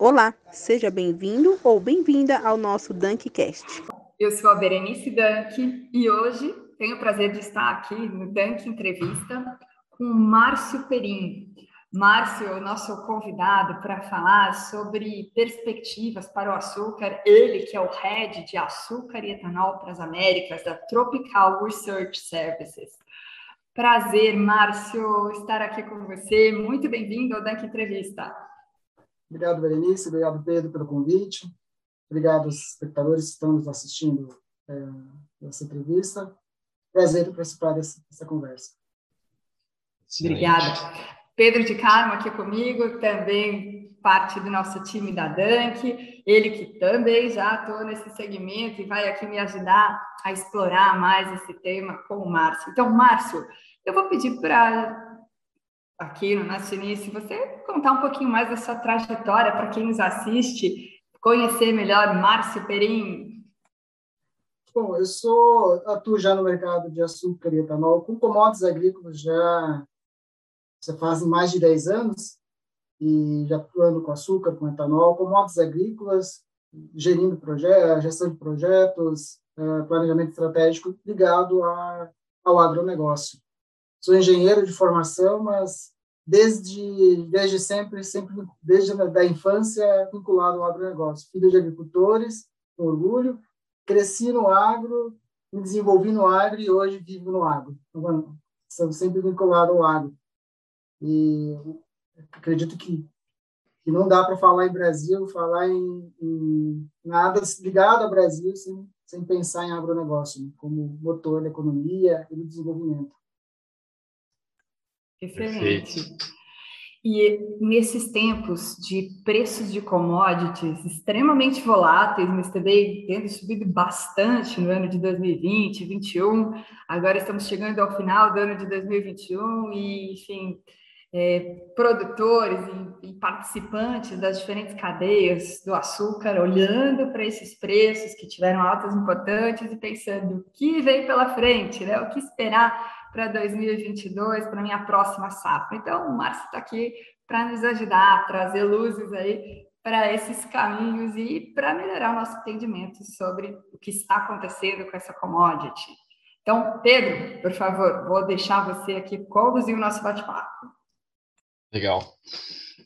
Olá, seja bem-vindo ou bem-vinda ao nosso Dunkcast. Eu sou a Berenice Dunk e hoje tenho o prazer de estar aqui no Dunk Entrevista com Márcio Perim. Márcio, nosso convidado para falar sobre perspectivas para o açúcar, ele que é o head de açúcar e etanol para as Américas da Tropical Research Services. Prazer, Márcio, estar aqui com você. Muito bem-vindo ao Dunk Entrevista. Obrigado, Berenice. Obrigado, Pedro, pelo convite. Obrigado aos espectadores que estão nos assistindo é, essa entrevista. Prazer participar dessa, dessa conversa. Obrigada. Pedro de Carmo aqui comigo, também parte do nosso time da Dunk, ele que também já atua nesse segmento e vai aqui me ajudar a explorar mais esse tema com o Márcio. Então, Márcio, eu vou pedir para aqui no nosso início, você contar um pouquinho mais da sua trajetória para quem nos assiste, conhecer melhor Márcio Perim. Bom, eu sou atuo já no mercado de açúcar e etanol com commodities agrícolas já já fazem mais de 10 anos e já atuando com açúcar, com etanol, commodities agrícolas, gerindo projetos, gestão de projetos, eh, planejamento estratégico ligado a, ao agronegócio. Sou engenheiro de formação, mas desde desde sempre, sempre desde da infância vinculado ao agronegócio. Filho de agricultores, com orgulho, cresci no agro, me desenvolvi no agro e hoje vivo no agro. Então, sou sempre vinculado ao agro. E acredito que, que não dá para falar em Brasil, falar em, em, nada ligado ao Brasil sem, sem pensar em agronegócio né, como motor da economia e do desenvolvimento. Excelente. Perfeito. E nesses tempos de preços de commodities extremamente voláteis, mas também tendo subido bastante no ano de 2020, 2021, agora estamos chegando ao final do ano de 2021 e, enfim, é, produtores e, e, participantes das diferentes cadeias do açúcar olhando para esses preços que tiveram altas importantes e pensando o que vem pela frente, né? o que esperar para 2022, para minha próxima safra. Então, o Márcio está aqui para nos ajudar, trazer luzes aí para esses caminhos e para melhorar o nosso entendimento sobre o que está acontecendo com essa commodity. Então, Pedro, por favor, vou deixar você aqui conduzir o nosso bate-papo. Legal.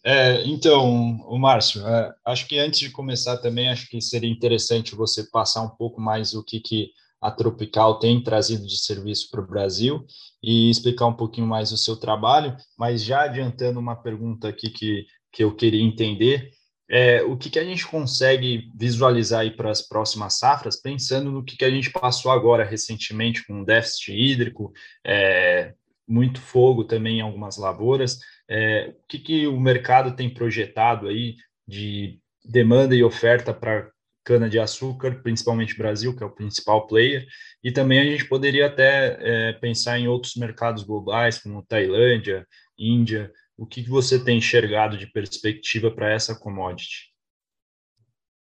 É, então, o Márcio, é, acho que antes de começar também, acho que seria interessante você passar um pouco mais o que, que a Tropical tem trazido de serviço para o Brasil e explicar um pouquinho mais o seu trabalho, mas já adiantando uma pergunta aqui que, que eu queria entender, é, o que, que a gente consegue visualizar aí para as próximas safras, pensando no que, que a gente passou agora recentemente com déficit hídrico, é, muito fogo também em algumas lavouras, é, o que, que o mercado tem projetado aí de demanda e oferta para cana-de-açúcar, principalmente Brasil, que é o principal player, e também a gente poderia até é, pensar em outros mercados globais, como Tailândia, Índia. O que, que você tem enxergado de perspectiva para essa commodity?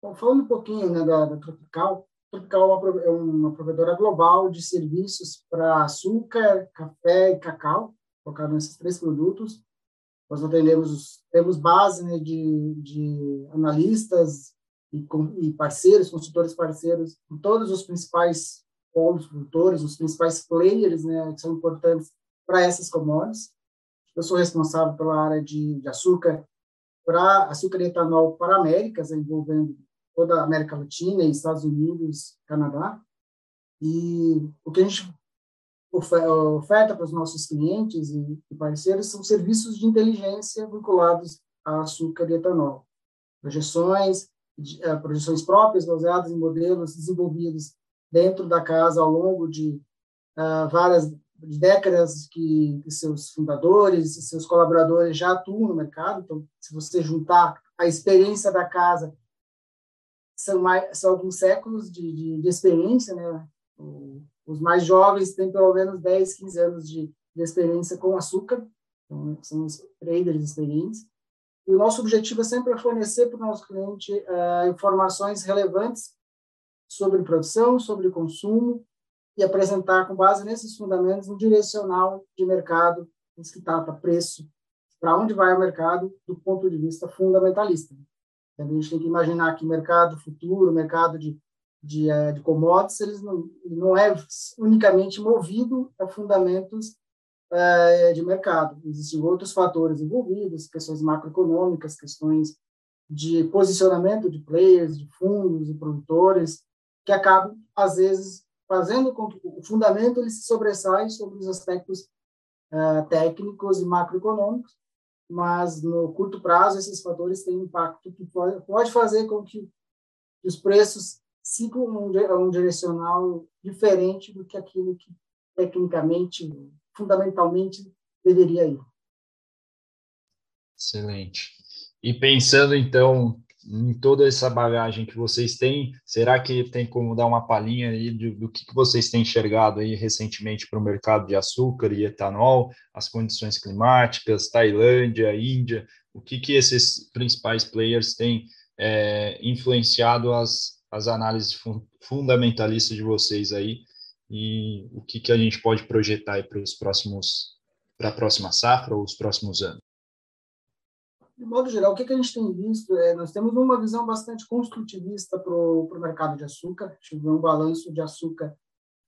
Bom, falando um pouquinho né, da, da Tropical, Tropical é uma, provedora global de serviços para açúcar, café e cacau, focado nesses três produtos. Nós atendemos, temos base né, de, de analistas e, com, parceiros, consultores parceiros, em todos os principais polos produtores, os principais players, né, que são importantes para essas commodities. Eu sou responsável pela área de, de açúcar, para açúcar e etanol para Américas, envolvendo toda a América Latina, Estados Unidos, Canadá. E o que a gente oferta para os nossos clientes e parceiros são serviços de inteligência vinculados a açúcar e etanol. Projeções, eh, projeções próprias baseadas em modelos desenvolvidos dentro da casa ao longo de uh, várias décadas que, que, seus fundadores e seus colaboradores já atuam no mercado. Então, se você juntar a experiência da casa, são, mais, são alguns séculos de, de, de experiência, né? O, os mais jovens têm pelo menos 10, 15 anos de, de experiência com açúcar, então, são os traders experientes. E o nosso objetivo é sempre fornecer para o nosso cliente uh, informações relevantes sobre produção, sobre consumo e apresentar com base nesses fundamentos um direcional de mercado que trata preço, para onde vai o mercado do ponto de vista fundamentalista. A gente tem que imaginar que mercado futuro, mercado de, de, eh, de commodities, eles não, não é unicamente movido a fundamentos é, de mercado. Existem outros fatores envolvidos, questões macroeconômicas, questões de posicionamento de players, de fundos e produtores, que acabam, às vezes, fazendo com que o fundamento ele se sobressaia sobre os aspectos uh, técnicos e macroeconômicos, mas no curto prazo esses fatores têm impacto que pode, pode fazer com que os preços sigam um, um direcional diferente do que aquilo que tecnicamente, fundamentalmente, deveria ir. Excelente. E pensando então em toda essa bagagem que vocês têm, será que tem como dar uma palhinha aí do, do que, que vocês têm enxergado aí recentemente para o mercado de açúcar e etanol, as condições climáticas, Tailândia, Índia, o que, que esses principais players têm é, influenciado as, as análises fun fundamentalistas de vocês aí e o que, que a gente pode projetar para os próximos para a próxima safra ou os próximos anos? de modo geral, o que, que a gente tem visto? É, nós temos uma visão bastante construtivista para o mercado de açúcar. Tivemos um balanço de açúcar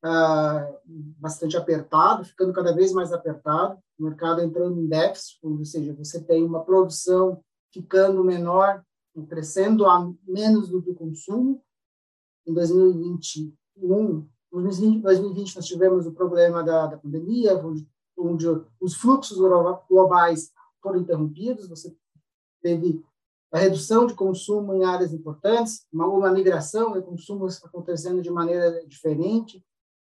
ah, bastante apertado, ficando cada vez mais apertado, o mercado entrando em déficit, ou seja, você tem uma produção ficando menor, crescendo a menos do que o consumo. Em 2021, em 2020 nós tivemos o problema da, da pandemia, onde, onde os fluxos globais foram interrompidos, você teve a redução de consumo em áreas importantes, uma, uma migração de consumo acontecendo de maneira diferente,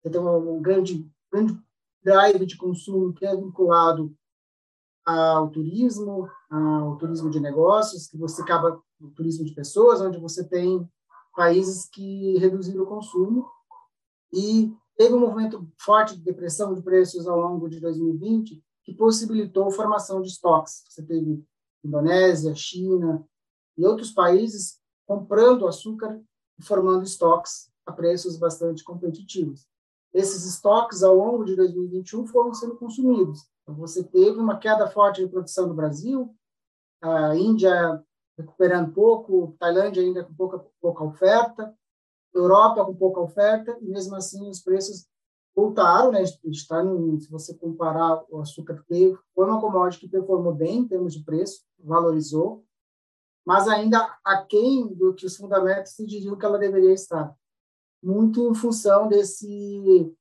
você tem um grande, grande drive de consumo que é vinculado ao turismo, ao turismo de negócios, que você acaba o turismo de pessoas, onde você tem países que reduziram o consumo e teve um movimento forte de depressão de preços ao longo de 2020 que possibilitou a formação de estoques. Você teve Indonésia, China e outros países comprando açúcar e formando estoques a preços bastante competitivos. Esses estoques, ao longo de 2021, foram sendo consumidos. Então, você teve uma queda forte de produção no Brasil, a Índia recuperando pouco, Tailândia ainda com pouca, pouca oferta, Europa com pouca oferta, e mesmo assim os preços voltaram, né? Está no, se você comparar o açúcar teve, foi uma commodity que performou bem em termos de preço, valorizou, mas ainda aquém do que os fundamentos diriam que ela deveria estar, muito em função desse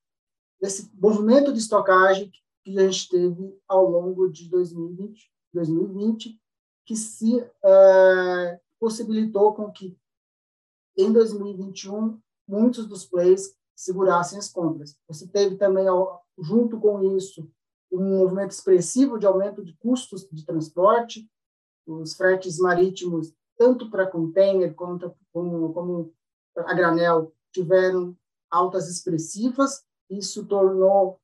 desse movimento de estocagem que a gente teve ao longo de 2020, 2020 que se uh, possibilitou com que em 2021 muitos dos players segurassem as compras. Você teve também, junto com isso, um movimento expressivo de aumento de custos de transporte, os fretes marítimos, tanto para container quanto como, como a granel, tiveram altas expressivas, isso tornou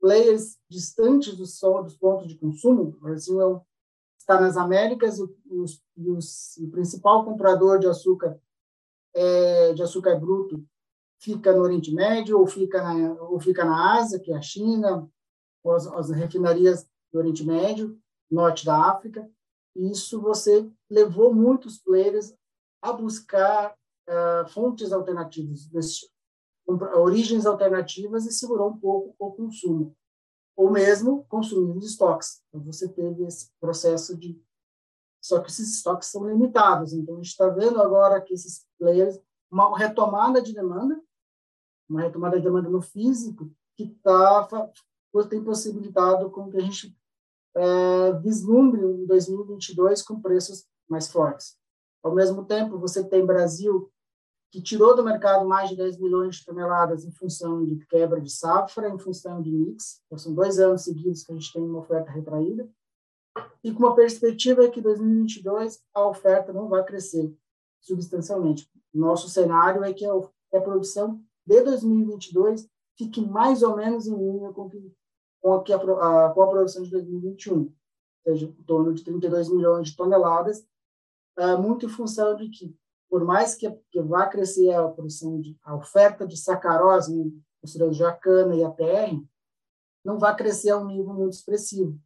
players distantes dos, dos pontos de consumo. O Brasil é está nas Américas e, os, e os, o principal comprador de açúcar é, de açúcar bruto fica no Oriente Médio ou fica na, ou fica na Ásia, que é a China, ou as, as refinarias do Oriente Médio, norte da África. E isso você levou muitos players a buscar uh, fontes alternativas, desse, origens alternativas e segurou um pouco o consumo, ou mesmo consumindo estoques. Então, você teve esse processo de. Só que esses estoques são limitados, então a gente está vendo agora que esses players, uma retomada de demanda, uma retomada de demanda no físico que tá, tem possibilitado com que a gente é, vislumbre em 2022 com preços mais fortes. Ao mesmo tempo, você tem Brasil que tirou do mercado mais de 10 milhões de toneladas em função de quebra de safra, em função de mix. Então, são dois anos seguidos que a gente tem uma oferta retraída. E com uma perspectiva é que 2022 a oferta não vai crescer substancialmente. Nosso cenário é que a, produção de 2022 fique mais ou menos em linha com, que, com, a, a, com a produção de 2021, ou seja, em torno de 32 milhões de toneladas, uh, muito em função de que, por mais que, que vá crescer a produção de a oferta de sacarose, considerando já a cana e a PR, não vai crescer a um nível muito expressivo.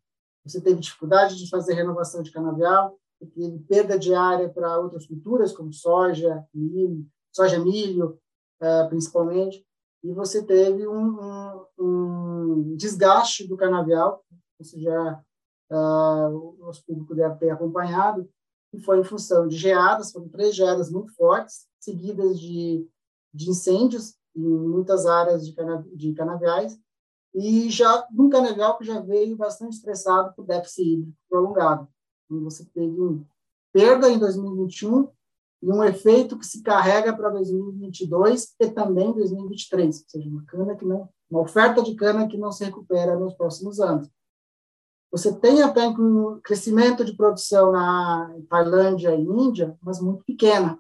Você teve dificuldade de fazer renovação de canavial, teve perda de área para outras culturas, como soja, milho, soja, milho, uh, principalmente, e você teve um, um, um, desgaste do canavial, você já, uh, o nosso público deve ter acompanhado, que foi em função de geadas, foram três geadas muito fortes, seguidas de, de incêndios em muitas áreas de, cana, de canaviais, e já um canavial que já veio bastante estressado por déficit prolongado. E você teve perda em 2021 e um efeito que se carrega para 2022 e também 2023, ou seja, uma cana que não, uma oferta de cana que não se recupera nos próximos anos. Você tem até um crescimento de produção na Tailândia e Índia, mas muito pequena.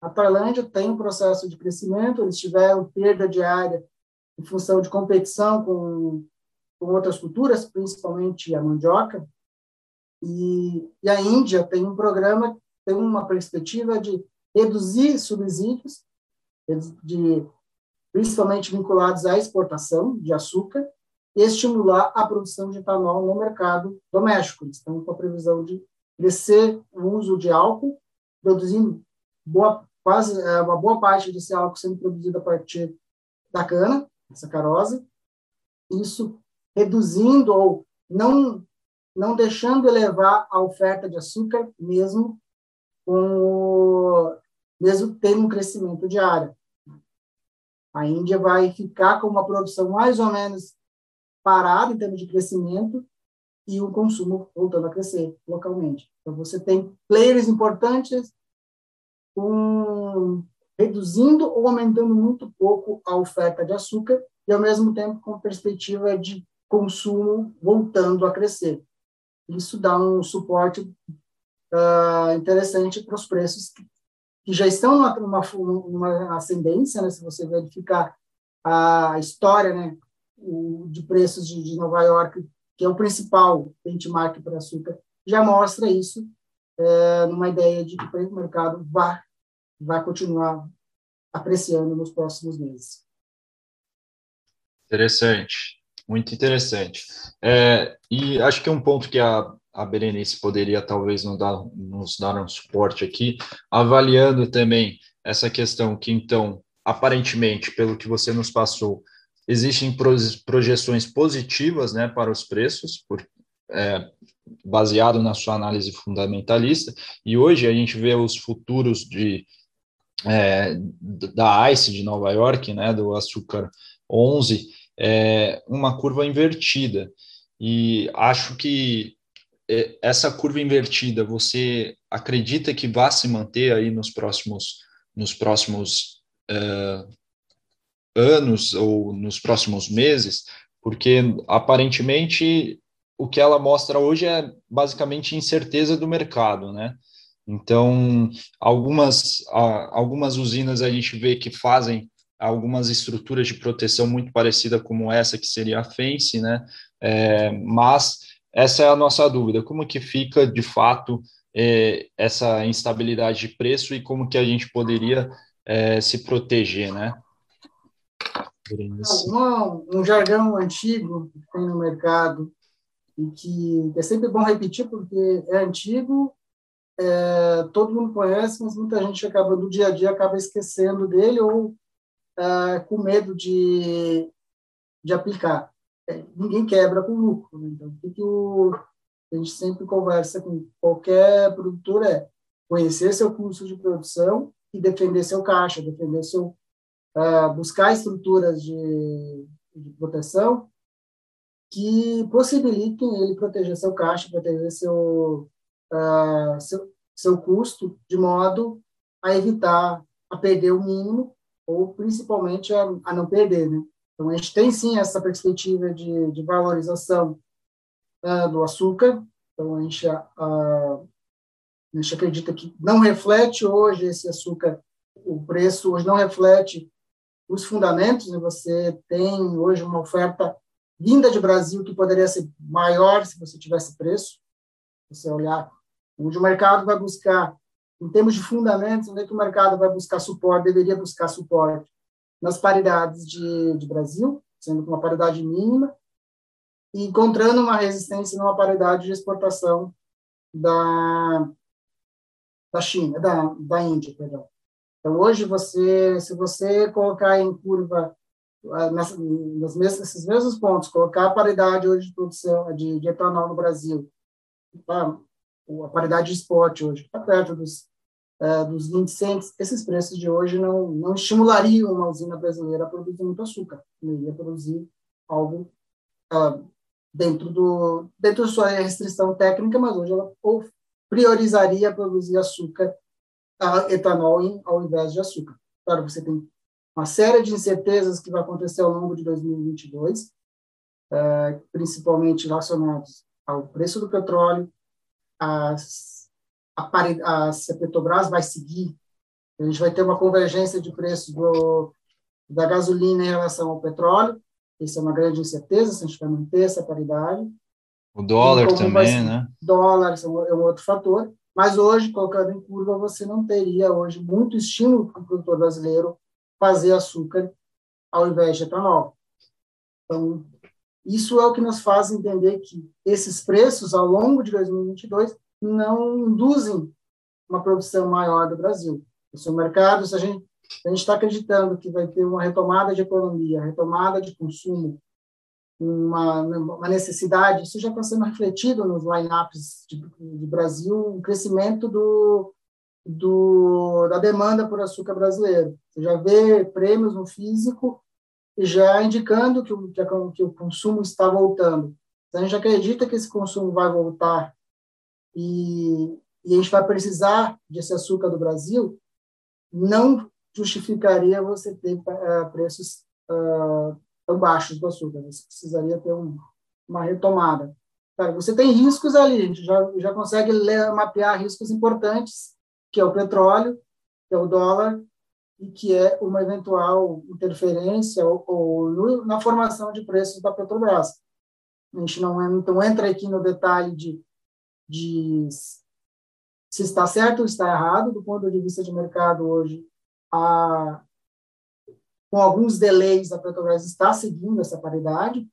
A Tailândia tem um processo de crescimento, eles tiveram perda de área em função de competição com, com outras culturas, principalmente a mandioca. E, e a Índia tem um programa, tem uma perspectiva de reduzir subsídios, de, principalmente vinculados à exportação de açúcar, e estimular a produção de etanol no mercado doméstico. Eles estão com a previsão de crescer o uso de álcool, produzindo boa, quase é, uma boa parte desse álcool sendo produzido a partir da cana, sacarose, isso reduzindo ou não não deixando elevar a oferta de açúcar mesmo com mesmo tendo um crescimento de área. A Índia vai ficar com uma produção mais ou menos parada em termos de crescimento e o consumo voltando a crescer localmente. Então, você tem players importantes com, reduzindo ou aumentando muito pouco a oferta de açúcar e, ao mesmo tempo, com perspectiva de consumo voltando a crescer. Isso dá um suporte uh, interessante para os preços que, que já estão numa, numa, ascendência, né? se você verificar a história né, o, de preços de, de, Nova York, que é o principal benchmark para açúcar, já mostra isso é, numa ideia de que o mercado vai, vai continuar apreciando nos próximos meses. Interessante, muito interessante. É, e acho que um ponto que a, a Berenice poderia talvez nos dar, nos dar um suporte aqui, avaliando também essa questão que, então, aparentemente, pelo que você nos passou, Existem projeções positivas né, para os preços, por, é, baseado na sua análise fundamentalista, e hoje a gente vê os futuros de, é, da ICE de Nova York, né, do açúcar 11, é, uma curva invertida. E acho que é, essa curva invertida, você acredita que vai se manter aí nos próximos, nos próximos uh, anos ou nos próximos meses, porque aparentemente o que ela mostra hoje é basicamente incerteza do mercado, né? Então, algumas, algumas usinas a gente vê que fazem algumas estruturas de proteção muito parecida como essa, que seria a Fence, né? É, mas essa é a nossa dúvida, como que fica, de fato, é, essa instabilidade de preço e como que a gente poderia é, se proteger, né? Uma, um jargão antigo que tem no mercado e que é sempre bom repetir porque é antigo, é, todo mundo conhece, mas muita gente acaba do dia a dia acaba esquecendo dele ou é, com medo de, de aplicar. É, ninguém quebra com lucro. Né? Então, o que, o, a gente sempre conversa com qualquer produtor é conhecer seu custo de produção e defender seu caixa, defender seu uh, buscar estruturas de, de, proteção que possibilitem ele proteger seu caixa, proteger seu, uh, seu, seu custo, de modo a evitar a perder o mínimo ou principalmente a, a não perder, né? Então, a gente tem sim essa perspectiva de, de valorização uh, do açúcar. Então, a gente, uh, a gente acredita que não reflete hoje esse açúcar, o preço hoje não reflete os fundamentos, né? você tem hoje uma oferta vinda de Brasil que poderia ser maior se você tivesse preço. Você olhar onde o mercado vai buscar, em termos de fundamentos, onde é que o mercado vai buscar suporte, deveria buscar suporte nas paridades de, de Brasil, sendo com uma paridade mínima, e encontrando uma resistência numa paridade de exportação da, da China, da, da Índia, perdão. Então, hoje, você, se você colocar em curva, ah, nas nesses mesmos pontos, colocar a paridade hoje de produção de, de etanol no Brasil, tá? A paridade de spot hoje está perto dos, uh, dos 20 cents, esses preços de hoje não, não estimulariam uma usina brasileira a produzir muito açúcar, ia produzir algo uh, dentro, do, dentro da sua restrição técnica, mas hoje ela priorizaria produzir açúcar, etanol em, ao invés de açúcar. Claro, você tem uma série de incertezas que vai acontecer ao longo de 2022, uh, principalmente relacionados ao preço do petróleo, as, a, a, se a Petrobras vai seguir, a gente vai ter uma convergência de preços do, da gasolina em relação ao petróleo, isso é uma grande incerteza, se a gente vai manter essa paridade. O dólar também, né? Dólar é um outro fator, mas hoje, colocando em curva, você não teria hoje muito estímulo para o produtor brasileiro fazer açúcar ao invés de etanol. Então, isso é o que nos faz entender que esses preços, ao longo de 2022, não induzem uma produção maior do Brasil. O seu mercado, se a gente gente está acreditando que vai ter uma retomada de economia, retomada de consumo, uma, uma necessidade, isso já está sendo refletido nos lineups de, Brasil, o crescimento do, do, da demanda por açúcar brasileiro. Você já vê prêmios no físico já indicando que o, que, o consumo está voltando. Então, a gente acredita que esse consumo vai voltar e, e a gente vai precisar desse açúcar do Brasil, não justificaria você ter uh, preços uh, tão baixos do açúcar. Você precisaria ter um, uma retomada. Cara, você tem riscos ali, a gente já, já consegue ler, mapear riscos importantes, que é o petróleo, que é o dólar, e que é uma eventual interferência ou, ou na formação de preços da Petrobras. A gente não, então entra aqui no detalhe de, de se está certo ou está errado, do ponto de vista de mercado hoje, a, com alguns delays, a Petrobras está seguindo essa paridade,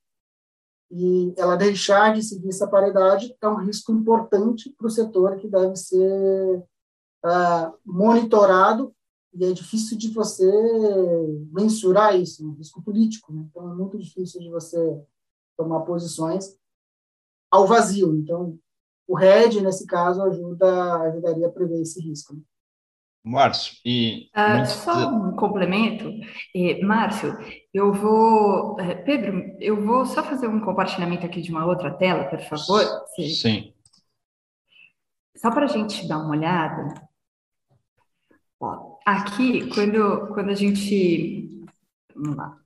e ela deixar de seguir essa paridade é um risco importante para o setor que deve ser uh, monitorado e é difícil de você mensurar isso, um risco político, né? então é muito difícil de você tomar posições ao vazio. Então, o RED, nesse caso, ajuda, ajudaria a prever esse risco. Né? Márcio, e. Uh, só um complemento. Márcio, eu vou. Eh, Pedro, eu vou só fazer um compartilhamento aqui de uma outra tela, por favor. Sim. Só para a gente dar uma olhada. Ó, aqui, quando, quando a gente. Vamos lá.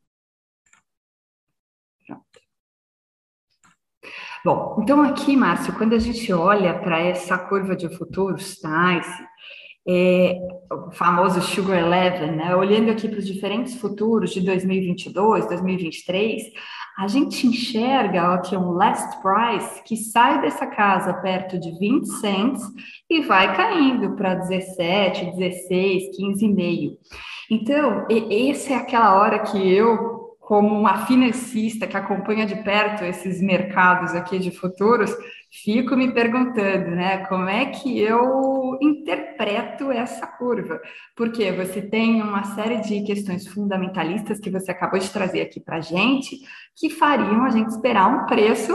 Bom, então aqui, Márcio, quando a gente olha para essa curva de futuros, tá? Esse, é, o famoso Sugar Eleven, né? olhando aqui para os diferentes futuros de 2022, 2023, a gente enxerga aqui um last price que sai dessa casa perto de 20 cents e vai caindo para 17, 16, 15,5. Então, essa é aquela hora que eu como uma financista que acompanha de perto esses mercados aqui de futuros, fico me perguntando, né, como é que eu interpreto essa curva? Porque você tem uma série de questões fundamentalistas que você acabou de trazer aqui para a gente, que fariam a gente esperar um preço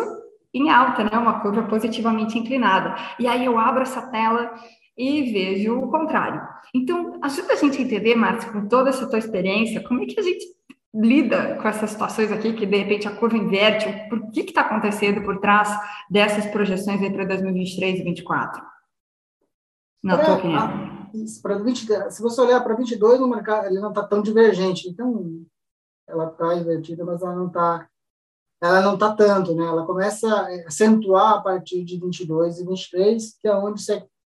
em alta, né, uma curva positivamente inclinada. E aí eu abro essa tela e vejo o contrário. Então, ajuda a gente a entender, Márcio, com toda essa tua experiência, como é que a gente lida com essas situações aqui, que de repente a curva inverte, por que está acontecendo por trás dessas projeções para 2023 e 2024? Na pra, tua opinião. Para 20, se você olhar para 22, o mercado ele não está tão divergente, então ela está invertida, mas ela não está ela não está tanto, né? Ela começa a acentuar a partir de 22 e 23, que é onde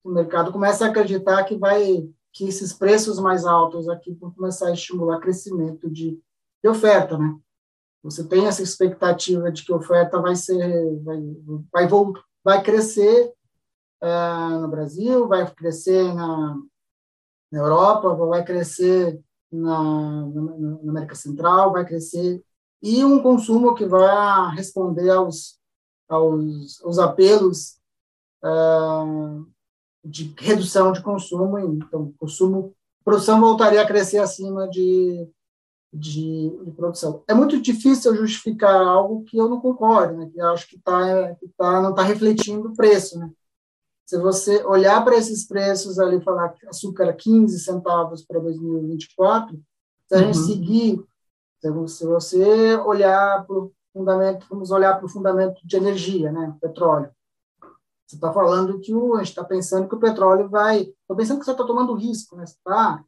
o mercado começa a acreditar que vai que esses preços mais altos aqui vão começar a estimular crescimento de de oferta, né? Você tem essa expectativa de que a oferta vai ser, vai, vai, vai crescer uh, no Brasil, vai crescer na, na Europa, vai crescer na, na, na, América Central, vai crescer e um consumo que vai responder aos aos, aos apelos uh, de redução de consumo, então consumo, produção voltaria a crescer acima de, de, de produção. É muito difícil justificar algo que eu não concordo, né, que eu acho que, tá, que tá, não está refletindo o preço. Né? Se você olhar para esses preços ali falar que açúcar 15 centavos para 2024, se a gente uhum. seguir, se você olhar para o fundamento, vamos olhar para o fundamento de energia, né, petróleo. Você está falando que o, a gente está pensando que o petróleo vai. Estou pensando que você está tomando risco, né? Você está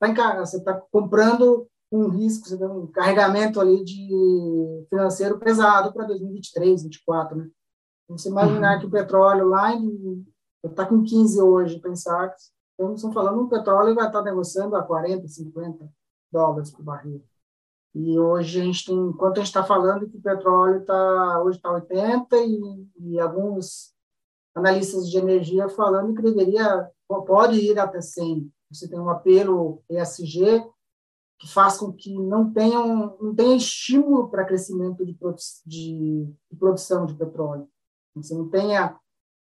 tá você tá comprando um risco, você tem um carregamento ali de financeiro pesado para 2023, 2024, né? Então, você imaginar uhum. que o petróleo lá está com 15 hoje, pensar que então, estamos falando um petróleo vai estar tá negociando a 40, 50 dólares por barril. E hoje a gente tem, enquanto a gente está falando que o petróleo está hoje está 80 e, e alguns analistas de energia falando que deveria, pode ir até 100. Você tem um apelo ESG que faz com que não tenha, um, não tenha estímulo para crescimento de, de, de, produção de petróleo. Você não tenha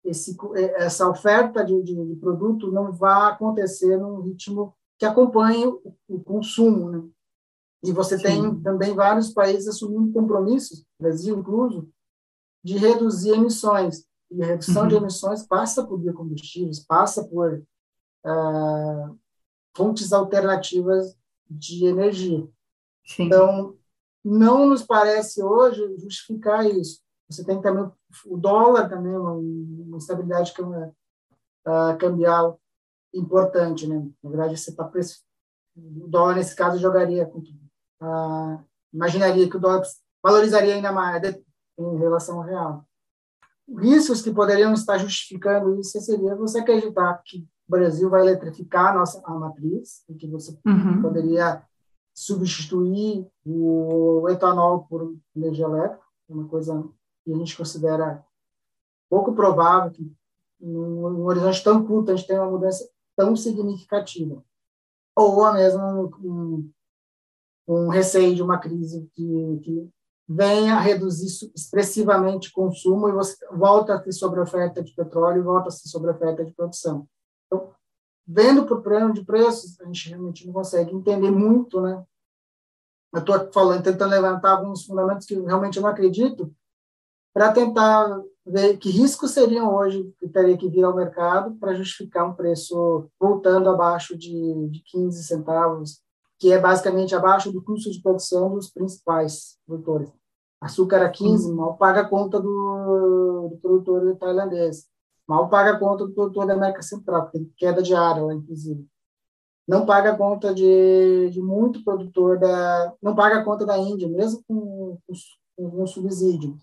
esse, essa oferta de, de, produto não vai acontecer num ritmo que acompanhe o, o consumo. Né? E você Sim. tem também vários países assumindo compromissos, Brasil incluso, de reduzir emissões. E a redução uhum. de emissões passa por biocombustíveis, passa por uh, fontes alternativas de energia. Sim. Então, não nos parece hoje justificar isso. Você tem também o dólar também, uma, uma estabilidade uh, cambial importante, né? Na verdade, você está o dólar nesse caso jogaria, uh, imaginaria que o dólar valorizaria ainda mais em relação ao real riscos que poderiam estar justificando isso seria você acreditar que o Brasil vai eletrificar a nossa a matriz e que você uhum. poderia substituir o etanol por energia elétrica, uma coisa que a gente considera pouco provável que num, horizonte tão curto a gente tenha uma mudança tão significativa. Ou mesmo um, um receio de uma crise que, que venha a reduzir expressivamente o consumo e você volta a ter sobre oferta de petróleo e volta a ter sobre oferta de produção. Vendo por plano de preços, a gente realmente não consegue entender muito, né? Eu estou falando, tentando levantar alguns fundamentos que realmente eu não acredito, para tentar ver que riscos seriam hoje que teria que vir ao mercado para justificar um preço voltando abaixo de, de 15 centavos, que é basicamente abaixo do custo de produção dos principais produtores. Açúcar a 15, mal paga a conta do, do produtor tailandês, mal paga a conta do produtor da América Central, tem queda de área lá, inclusive. Não paga a conta de, de muito produtor da. Não paga a conta da Índia, mesmo com, com, com subsídio.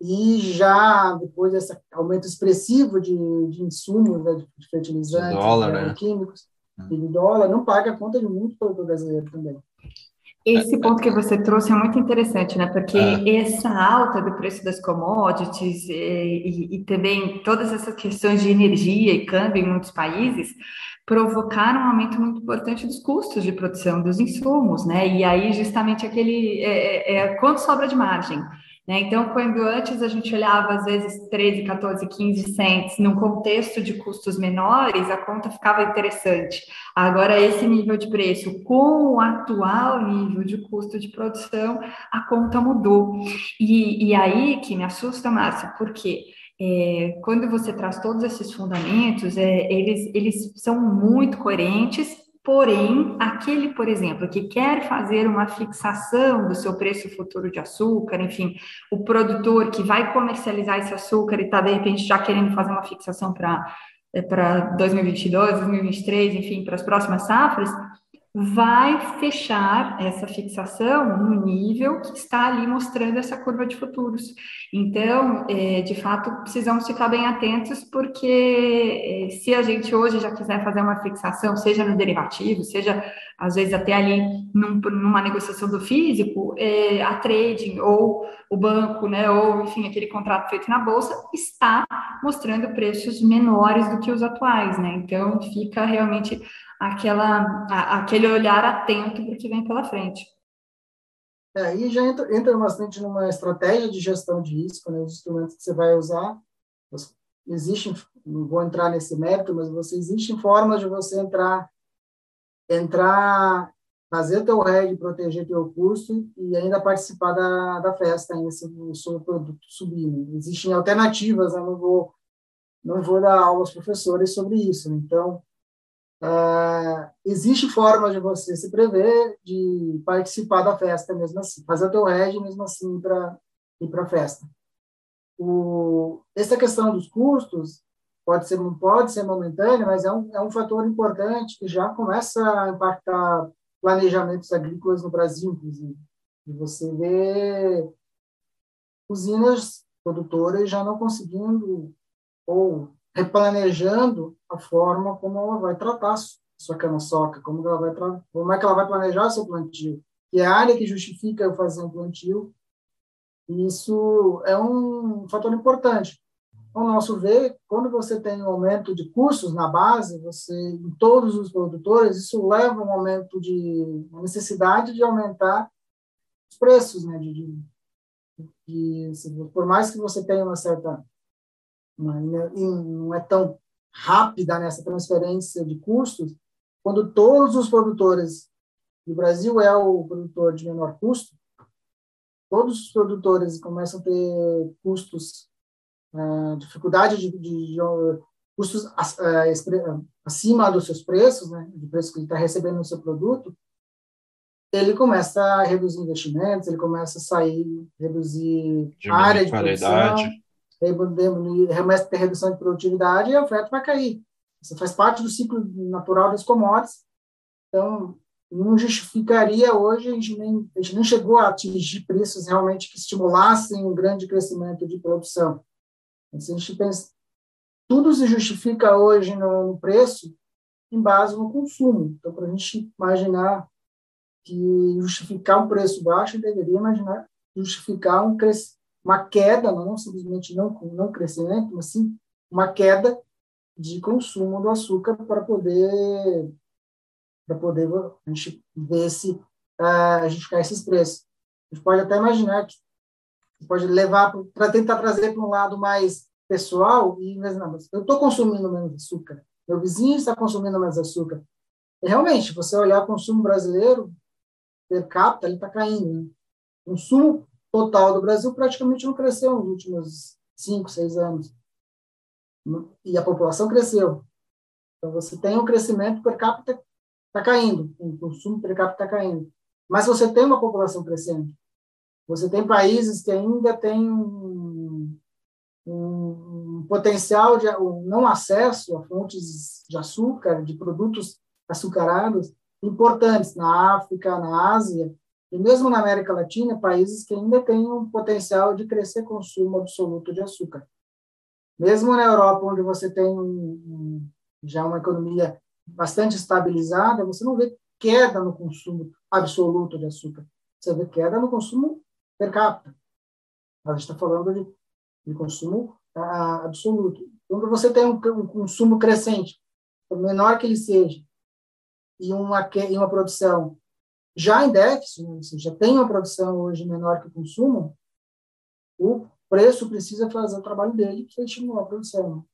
E já depois desse aumento expressivo de, de insumos, né, de fertilizantes, dólar, né? químicos, e de dólar, não paga a conta de muito produtor brasileiro também. Esse ponto que você trouxe é muito interessante, né? Porque é. essa alta do preço das commodities e, e, e, também todas essas questões de energia e câmbio em muitos países provocaram um aumento muito importante dos custos de produção dos insumos, né? E aí justamente aquele é, é, é quanto sobra de margem. Né? Então, quando antes a gente olhava, às vezes, 13, 14, 15 cents, num contexto de custos menores, a conta ficava interessante. Agora, esse nível de preço, com o atual nível de custo de produção, a conta mudou. E, e aí que me assusta, Márcia, porque é, quando você traz todos esses fundamentos, é, eles, eles são muito coerentes Porém, aquele, por exemplo, que quer fazer uma fixação do seu preço futuro de açúcar, enfim, o produtor que vai comercializar esse açúcar e está, de repente, já querendo fazer uma fixação para para 2022, 2023, enfim, para as próximas safras, vai fechar essa fixação no nível que está ali mostrando essa curva de futuros. Então, é, de fato, precisamos ficar bem atentos, porque é, se a gente hoje já quiser fazer uma fixação, seja no derivativo, seja às vezes até ali num, numa negociação do físico, é, a trading ou o banco, né, ou enfim, aquele contrato feito na bolsa, está mostrando preços menores do que os atuais, né? Então, fica realmente aquela, a, aquele olhar atento para o que vem pela frente. É, aí já entra, entra bastante numa estratégia de gestão de risco, né, os instrumentos que você vai usar, existem, não vou entrar nesse mérito, mas você existem formas de você entrar, entrar, fazer teu RED, proteger teu custo e ainda participar da, da festa, ainda se o seu produto subir. Né? Existem alternativas, eu não vou, não vou dar aula aos professores sobre isso. Né? Então, Uh, existe forma de você se prever, de participar da festa mesmo assim, fazer o teu reg mesmo assim para ir para a festa. O, essa questão dos custos pode ser pode ser momentânea, mas é um, é um fator importante que já começa a impactar planejamentos agrícolas no Brasil, inclusive. E você vê usinas produtoras já não conseguindo ou replanejando a forma como ela vai tratar sua cana-soca, como ela vai como é que ela vai planejar seu plantio, que é a área que justifica eu fazer um plantio. Isso é um fator importante. Ao nosso ver, quando você tem um aumento de custos na base, você em todos os produtores, isso leva a um aumento de uma necessidade de aumentar os preços, né? De, de, de, por mais que você tenha uma certa não é tão rápida nessa transferência de custos, quando todos os produtores, o Brasil é o produtor de menor custo, todos os produtores começam a ter custos, uh, dificuldade de, de, de custos uh, acima dos seus preços, né, de preço que ele está recebendo no seu produto, ele começa a reduzir investimentos, ele começa a sair, reduzir área de qualidade. produção, remessa ter redução de produtividade e a oferta vai cair. Isso faz parte do ciclo natural das commodities. Então, não justificaria hoje, a gente, nem, a gente nem chegou a atingir preços realmente que estimulassem um grande crescimento de produção. Se a gente pensa, tudo se justifica hoje no, no preço em base no consumo. Então, para a gente imaginar que justificar um preço baixo, deveria imaginar justificar um crescimento uma queda, não simplesmente não, não crescimento, mas sim uma queda de consumo do açúcar para poder para poder a gente ver se a gente cai esses preços. A gente pode até imaginar que pode levar para tentar trazer para um lado mais pessoal e mas não, mas eu estou consumindo menos açúcar, meu vizinho está consumindo menos açúcar. E realmente, você olhar o consumo brasileiro per capita, ele está caindo. Né? Consumo total do Brasil praticamente não cresceu nos últimos cinco, seis anos. E a população cresceu. Então, você tem um crescimento per capita está caindo, o consumo per capita está caindo. Mas você tem uma população crescendo. Você tem países que ainda têm um, um potencial de um não acesso a fontes de açúcar, de produtos açucarados importantes na África, na Ásia, e mesmo na América Latina, países que ainda têm um potencial de crescer consumo absoluto de açúcar. Mesmo na Europa, onde você tem um, já uma economia bastante estabilizada, você não vê queda no consumo absoluto de açúcar. Você vê queda no consumo per capita. A gente está falando de, de consumo ah, absoluto. Quando você tem um, um, consumo crescente, por menor que ele seja, e uma, e uma produção já em déficit, né, você já tem uma produção hoje menor que o consumo, o preço precisa fazer o trabalho dele para estimular a produção.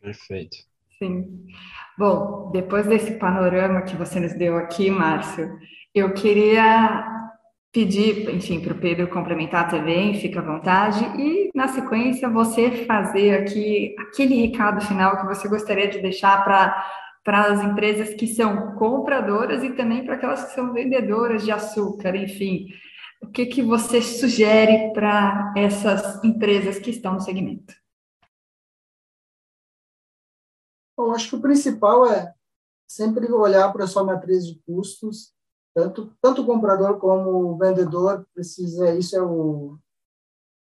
Perfeito. Sim. Bom, depois desse panorama que você nos deu aqui, Márcio, eu queria pedir, enfim, para o Pedro complementar também, fica à vontade, e na sequência você fazer aqui aquele recado final que você gostaria de deixar para para as empresas que são compradoras e também para aquelas que são vendedoras de açúcar, enfim. O que, que você sugere para essas empresas que estão no segmento? Eu acho que o principal é sempre olhar para a sua matriz de custos, tanto tanto o comprador como o vendedor precisa, isso é o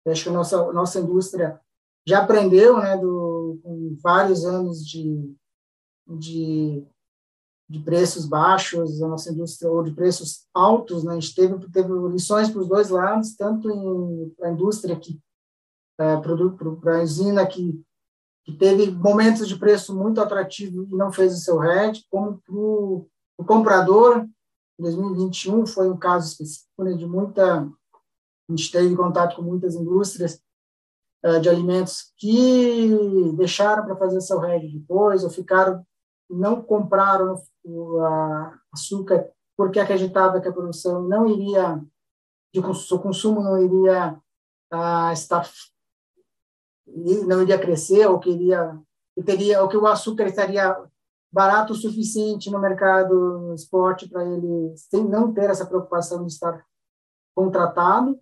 acho que a nossa nossa indústria já aprendeu, né, do, com vários anos de de, de preços baixos, a nossa indústria, ou de preços altos, né? a gente teve, teve lições para os dois lados, tanto para a indústria que, é, para a usina que, que teve momentos de preço muito atrativo e não fez o seu hedge, como para o comprador, em 2021 foi um caso específico né, de muita, a gente teve contato com muitas indústrias uh, de alimentos que deixaram para fazer seu hedge depois, ou ficaram, não compraram o açúcar porque acreditava que a produção não iria, de o consumo não iria uh, estar, não iria crescer, ou que iria, teria, ou que o açúcar estaria barato o suficiente no mercado no esporte para ele sem não ter essa preocupação de estar contratado.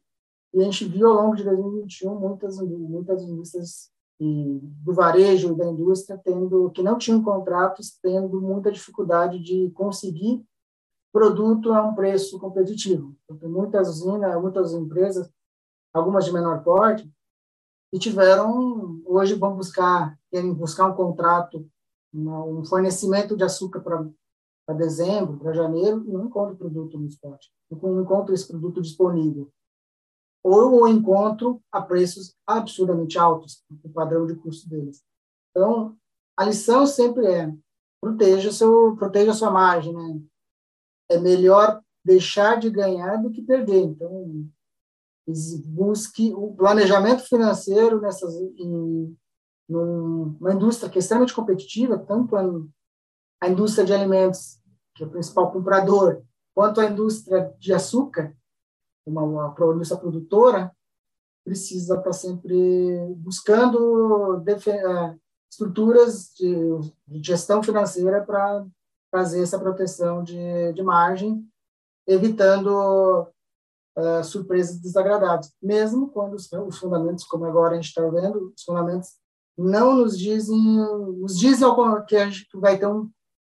E a gente viu ao longo de 2021 muitas muitas indústrias do varejo e da indústria tendo que não tinham contratos tendo muita dificuldade de conseguir produto a um preço competitivo. Então, tem muitas usinas, muitas empresas, algumas de menor porte, que tiveram hoje vão buscar querem buscar um contrato um fornecimento de açúcar para dezembro, para janeiro, e não encontro produto no esporte. Não encontro esse produto disponível. Ou o encontro a preços absurdamente altos, o padrão de custo deles. Então, a lição sempre é proteja seu proteja sua margem, né? É melhor deixar de ganhar do que perder. Então, busque o planejamento financeiro nessas em, numa indústria que é extremamente competitiva, tanto a, a indústria de alimentos, que é o principal comprador, quanto a indústria de açúcar, uma, uma indústria produtora, precisa estar sempre buscando é, estruturas de, de, gestão financeira para fazer essa proteção de, de margem, evitando uh, surpresas desagradáveis, mesmo quando os, os fundamentos, como agora a gente está vendo, os fundamentos não nos dizem, nos dizem que a gente vai ter um,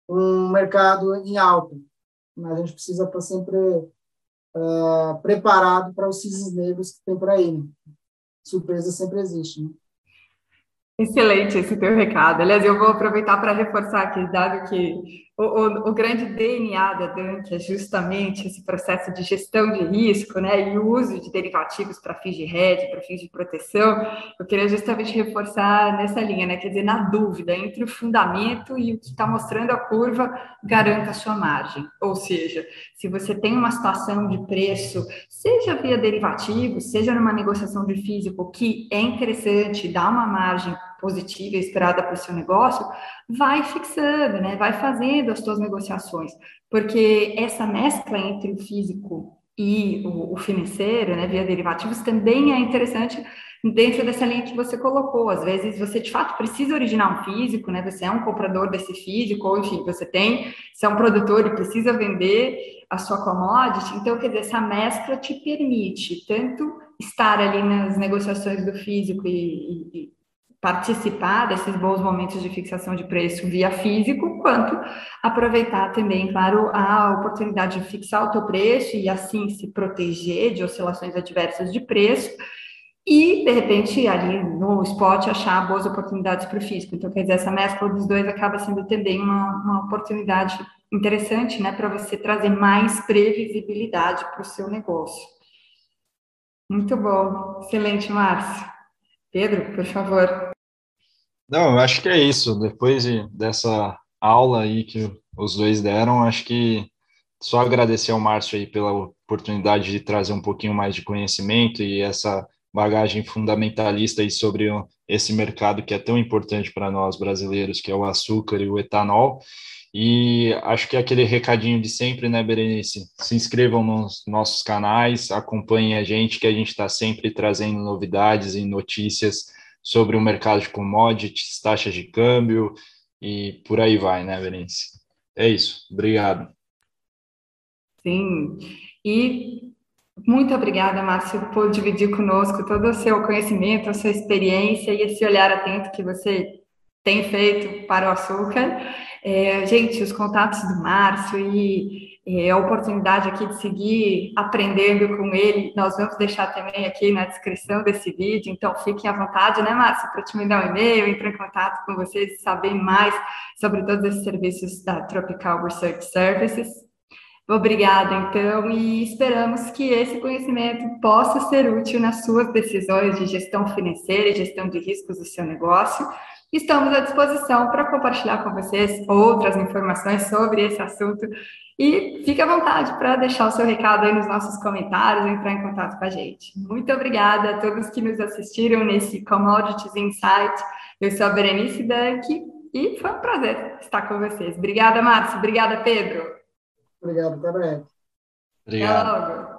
um mercado em alta, mas a gente precisa estar sempre uh, preparado para os cisnes negros que tem por aí. Né? Surpresa sempre existe. Né? Excelente esse teu recado. Aliás, eu vou aproveitar para reforçar aqui, dado que o, o, o, grande DNA da Dunk é justamente esse processo de gestão de risco, né, e o uso de derivativos para fins de hedge, para fins de proteção. Eu queria justamente reforçar nessa linha, né, quer dizer, na dúvida entre o fundamento e o que está mostrando a curva, garanta a sua margem. Ou seja, se você tem uma situação de preço, seja via derivativo, seja numa negociação de físico que é interessante, dá uma margem positiva esperada para o seu negócio, vai fixando, né? Vai fazendo as suas negociações, porque essa mescla entre o físico e o, o financeiro, né, via derivativos, também é interessante dentro dessa linha que você colocou. Às vezes você de fato precisa originar um físico, né? Você é um comprador desse físico, ou enfim, você tem, você é um produtor e precisa vender a sua commodity. Então, quer dizer, essa mescla te permite tanto estar ali nas negociações do físico e, e, participar desses bons momentos de fixação de preço via físico, quanto aproveitar também, claro, a oportunidade de fixar o teu preço e assim se proteger de oscilações adversas de preço e, de repente, ali no spot achar boas oportunidades para o físico. Então, quer dizer, essa mescla dos dois acaba sendo também uma, uma oportunidade interessante, né, para você trazer mais previsibilidade para o seu negócio. Muito bom, excelente, Márcio. Pedro, por favor. Não, eu acho que é isso. Depois de, dessa aula aí que os dois deram, acho que só agradecer ao Márcio aí pela oportunidade de trazer um pouquinho mais de conhecimento e essa bagagem fundamentalista aí sobre esse mercado que é tão importante para nós brasileiros, que é o açúcar e o etanol. E acho que é aquele recadinho de sempre, né, Berenice? Se inscrevam nos nossos canais, acompanhem a gente, que a gente está sempre trazendo novidades e notícias sobre o mercado de commodities, taxas de câmbio e por aí vai, né, Berenice? É isso. Obrigado. Sim. E muito obrigada, Márcio, por dividir conosco todo o seu conhecimento, a sua experiência e esse olhar atento que você tem feito para o açúcar. É, gente, os contatos do Márcio e é, a oportunidade aqui de seguir aprendendo com ele, nós vamos deixar também aqui na descrição desse vídeo, então fiquem à vontade, né, Márcio, para te mandar um e-mail, entrar em contato com vocês e saber mais sobre todos esses serviços da Tropical Research Services. Obrigada, então, e esperamos que esse conhecimento possa ser útil nas suas decisões de gestão financeira e gestão de riscos do seu negócio Estamos à disposição para compartilhar com vocês outras informações sobre esse assunto e fique à vontade para deixar o seu recado aí nos nossos comentários, entrar em contato com a gente. Muito obrigada a todos que nos assistiram nesse Commodities Insight. Eu sou a Berenice Danke e foi um prazer estar com vocês. Obrigada, Márcio. Obrigada, Pedro. Obrigado, também. Obrigado. Até logo.